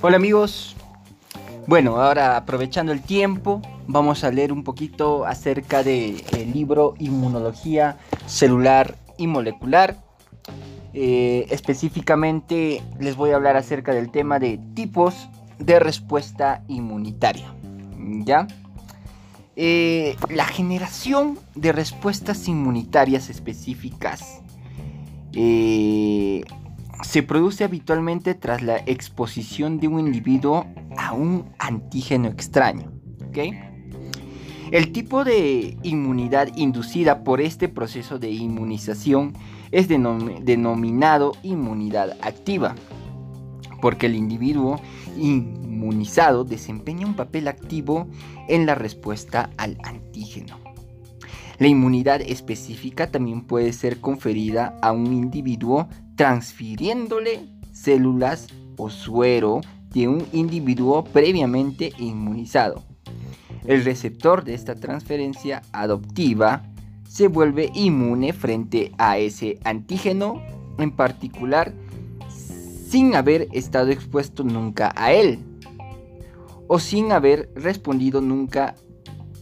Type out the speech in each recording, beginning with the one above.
Hola amigos. Bueno, ahora aprovechando el tiempo, vamos a leer un poquito acerca del libro Inmunología Celular y Molecular. Eh, específicamente les voy a hablar acerca del tema de tipos de respuesta inmunitaria. ¿Ya? Eh, la generación de respuestas inmunitarias específicas eh, se produce habitualmente tras la exposición de un individuo a un antígeno extraño. El tipo de inmunidad inducida por este proceso de inmunización es denominado inmunidad activa, porque el individuo inmunizado desempeña un papel activo en la respuesta al antígeno. La inmunidad específica también puede ser conferida a un individuo transfiriéndole células o suero de un individuo previamente inmunizado. El receptor de esta transferencia adoptiva se vuelve inmune frente a ese antígeno en particular sin haber estado expuesto nunca a él o sin haber respondido nunca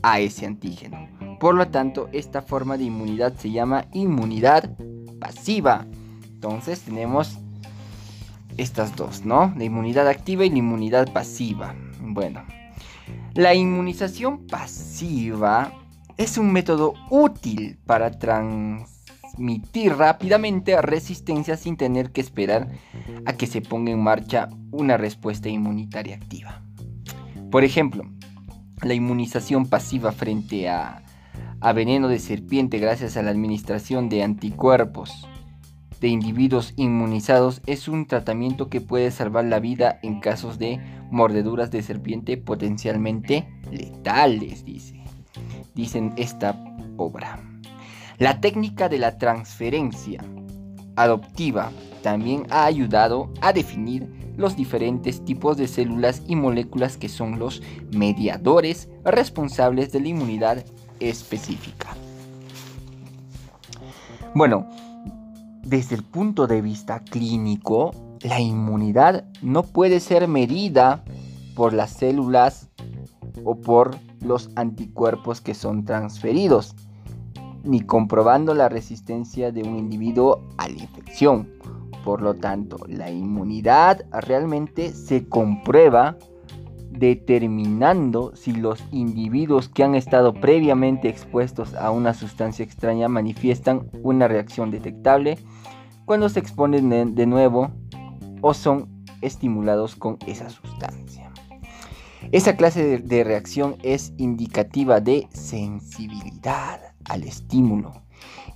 a ese antígeno. Por lo tanto, esta forma de inmunidad se llama inmunidad pasiva. Entonces tenemos estas dos, ¿no? La inmunidad activa y la inmunidad pasiva. Bueno, la inmunización pasiva es un método útil para transmitir rápidamente resistencia sin tener que esperar a que se ponga en marcha una respuesta inmunitaria activa. Por ejemplo, la inmunización pasiva frente a a veneno de serpiente gracias a la administración de anticuerpos de individuos inmunizados es un tratamiento que puede salvar la vida en casos de mordeduras de serpiente potencialmente letales, dice. Dicen esta obra. La técnica de la transferencia adoptiva también ha ayudado a definir los diferentes tipos de células y moléculas que son los mediadores responsables de la inmunidad específica. Bueno, desde el punto de vista clínico, la inmunidad no puede ser medida por las células o por los anticuerpos que son transferidos, ni comprobando la resistencia de un individuo a la infección. Por lo tanto, la inmunidad realmente se comprueba determinando si los individuos que han estado previamente expuestos a una sustancia extraña manifiestan una reacción detectable cuando se exponen de nuevo o son estimulados con esa sustancia. Esa clase de, reacción es indicativa de sensibilidad al estímulo.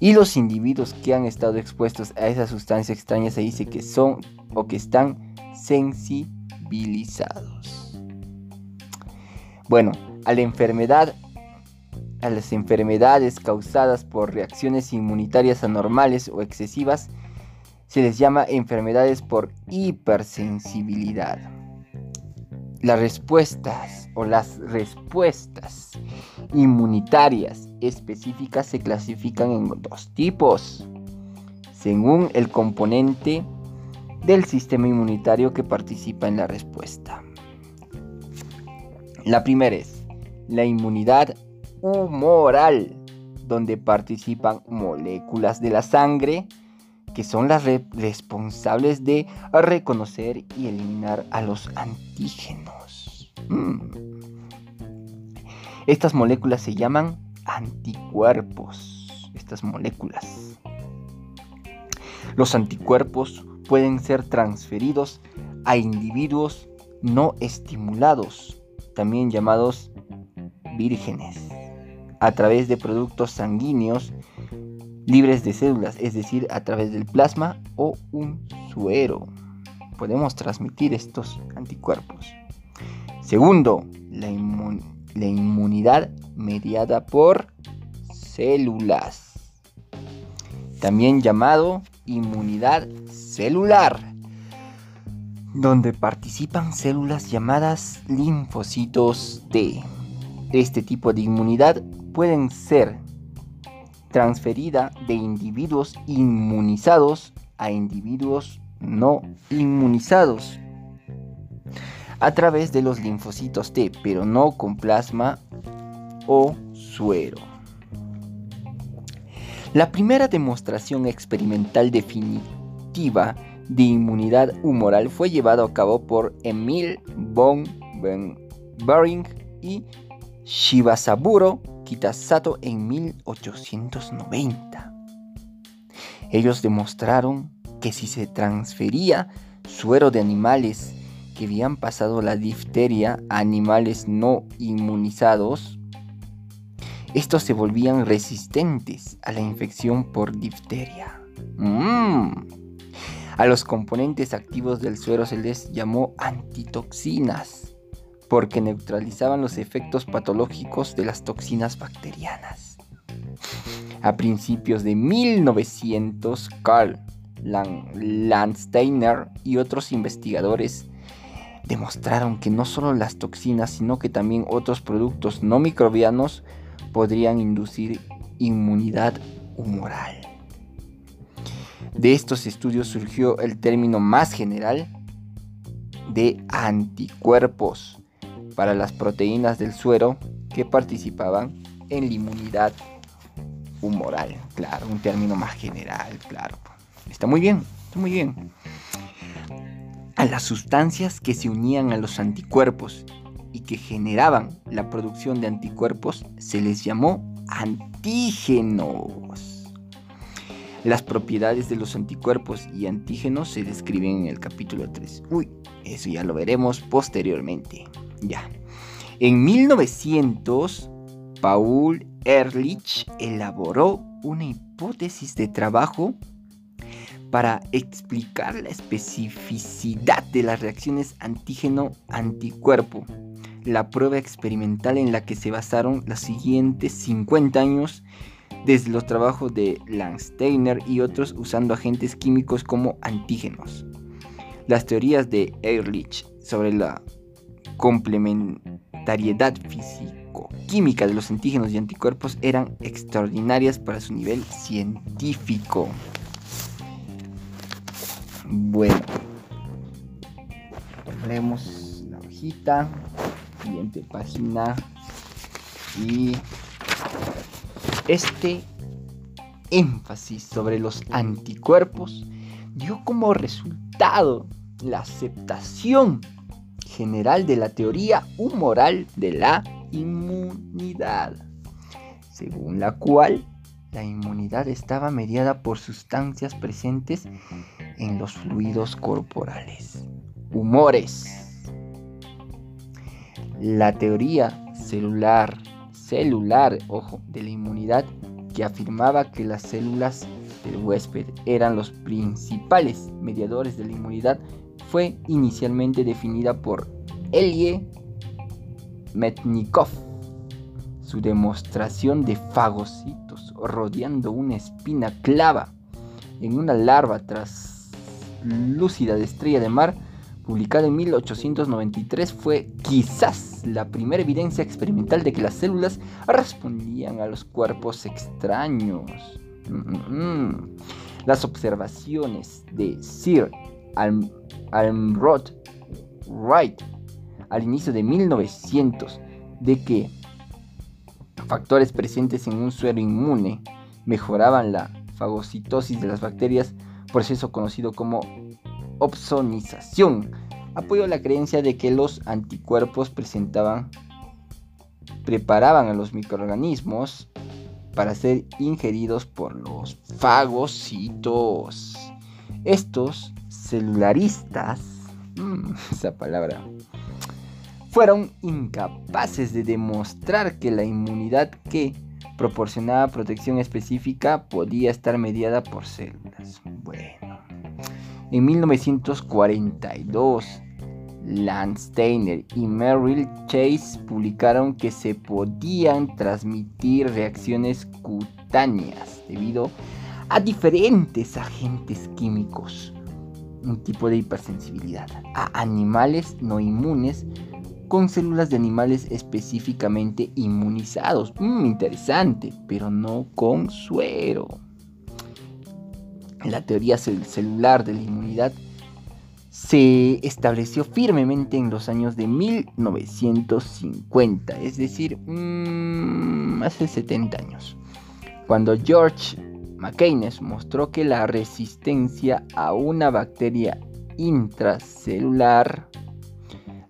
Y los individuos que han estado expuestos a esa sustancia extraña se dice que son o que están sensibilizados. Bueno, a las enfermedades causadas por reacciones inmunitarias anormales o excesivas, se les llama enfermedades por hipersensibilidad. Las respuestas o las respuestas inmunitarias específicas se clasifican en dos tipos, según el componente del sistema inmunitario que participa en la respuesta. La primera es la inmunidad humoral, donde participan moléculas de la sangre que son las responsables de reconocer y eliminar a los antígenos. Mm. Estas moléculas se llaman anticuerpos. Estas moléculas. Los anticuerpos pueden ser transferidos a individuos no estimulados también llamados vírgenes, a través de productos sanguíneos libres de células, es decir, a través del plasma o un suero. Podemos transmitir estos anticuerpos. Segundo, la, la inmunidad mediada por células, también llamado inmunidad celular donde participan células llamadas linfocitos T. Este tipo de inmunidad pueden ser transferida de individuos inmunizados a individuos no inmunizados. a través de los linfocitos T, pero no con plasma o suero. La primera demostración experimental definitiva de inmunidad humoral fue llevado a cabo por Emil von Behring y Shibasaburo Kitasato en 1890. Ellos demostraron que si se transfería suero de animales que habían pasado la difteria a animales no inmunizados, estos se volvían resistentes a la infección por difteria. Mm. A los componentes activos del suero se les llamó antitoxinas, porque neutralizaban los efectos patológicos de las toxinas bacterianas. A principios de 1900, Carl Landsteiner y otros investigadores demostraron que no solo las toxinas, sino que también otros productos no microbianos podrían inducir inmunidad humoral. De estos estudios surgió el término más general de anticuerpos para las proteínas del suero que participaban en la inmunidad humoral. Claro, un término más general, claro. Está muy bien, está muy bien. A las sustancias que se unían a los anticuerpos y que generaban la producción de anticuerpos se les llamó antígenos. Las propiedades de los anticuerpos y antígenos se describen en el capítulo 3. Uy, eso ya lo veremos posteriormente. Ya. En 1900, Paul Ehrlich elaboró una hipótesis de trabajo para explicar la especificidad de las reacciones antígeno-anticuerpo la prueba experimental en la que se basaron los siguientes 50 años desde los trabajos de Landsteiner y otros usando agentes químicos como antígenos. Las teorías de Ehrlich sobre la complementariedad físico-química de los antígenos y anticuerpos eran extraordinarias para su nivel científico. Bueno, leemos la hojita siguiente página. Y este énfasis sobre los anticuerpos dio como resultado la aceptación general de la teoría humoral de la inmunidad, según la cual la inmunidad estaba mediada por sustancias presentes en los fluidos corporales. Humores la teoría celular, celular, ojo, de la inmunidad que afirmaba que las células del huésped eran los principales mediadores de la inmunidad fue inicialmente definida por Elie Metnikov. Su demostración de fagocitos rodeando una espina clava en una larva translúcida de estrella de mar publicada en 1893, fue quizás la primera evidencia experimental de que las células respondían a los cuerpos extraños. Las observaciones de Sir Almroth Wright al inicio de 1900 de que factores presentes en un suero inmune mejoraban la fagocitosis de las bacterias, proceso conocido como opsonización. Apoyo la creencia de que los anticuerpos presentaban, preparaban a los microorganismos para ser ingeridos por los fagocitos. Estos celularistas, mm, esa palabra, fueron incapaces de demostrar que la inmunidad que proporcionaba protección específica podía estar mediada por células. Bueno. En 1942, Landsteiner y Merrill Chase publicaron que se podían transmitir reacciones cutáneas debido a diferentes agentes químicos, un tipo de hipersensibilidad, a animales no inmunes con células de animales específicamente inmunizados. Mm, interesante, pero no con suero la teoría celular de la inmunidad se estableció firmemente en los años de 1950, es decir, mm, hace 70 años, cuando George McCaines mostró que la resistencia a una bacteria intracelular,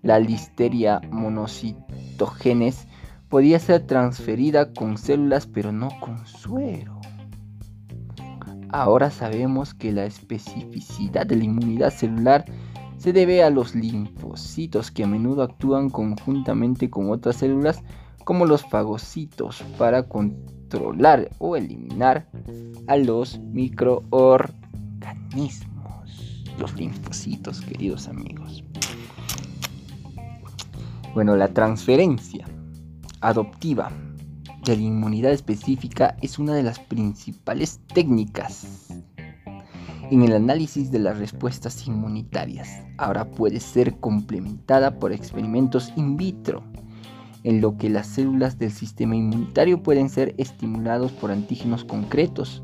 la listeria monocitogenes, podía ser transferida con células pero no con suero. Ahora sabemos que la especificidad de la inmunidad celular se debe a los linfocitos que a menudo actúan conjuntamente con otras células como los fagocitos para controlar o eliminar a los microorganismos. Los linfocitos, queridos amigos. Bueno, la transferencia adoptiva de la inmunidad específica es una de las principales técnicas en el análisis de las respuestas inmunitarias. Ahora puede ser complementada por experimentos in vitro, en lo que las células del sistema inmunitario pueden ser estimulados por antígenos concretos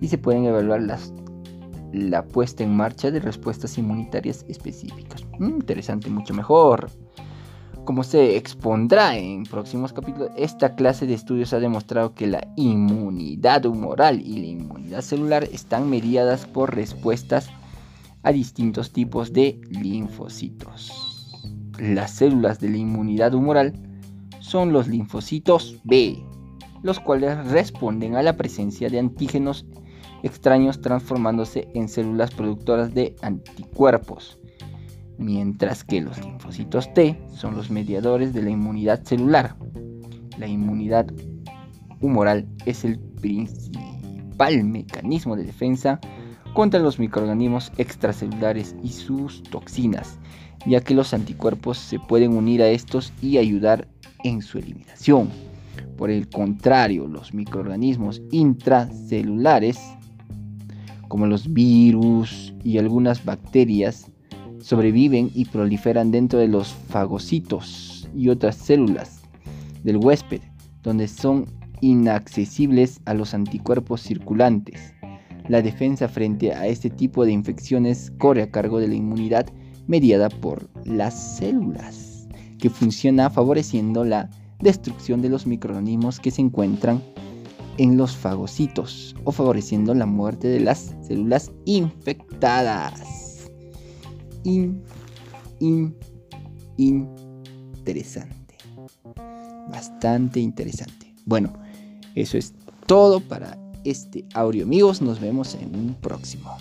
y se pueden evaluar la puesta en marcha de respuestas inmunitarias específicas. Mm, interesante, mucho mejor. Como se expondrá en próximos capítulos, esta clase de estudios ha demostrado que la inmunidad humoral y la inmunidad celular están mediadas por respuestas a distintos tipos de linfocitos. Las células de la inmunidad humoral son los linfocitos B, los cuales responden a la presencia de antígenos extraños transformándose en células productoras de anticuerpos mientras que los linfocitos T son los mediadores de la inmunidad celular. La inmunidad humoral es el principal mecanismo de defensa contra los microorganismos extracelulares y sus toxinas, ya que los anticuerpos se pueden unir a estos y ayudar en su eliminación. Por el contrario, los microorganismos intracelulares, como los virus y algunas bacterias, sobreviven y proliferan dentro de los fagocitos y otras células del huésped, donde son inaccesibles a los anticuerpos circulantes. La defensa frente a este tipo de infecciones corre a cargo de la inmunidad mediada por las células, que funciona favoreciendo la destrucción de los microorganismos que se encuentran en los fagocitos o favoreciendo la muerte de las células infectadas in, in, interesante. Bastante interesante. Bueno, eso es todo para este audio, amigos. Nos vemos en un próximo.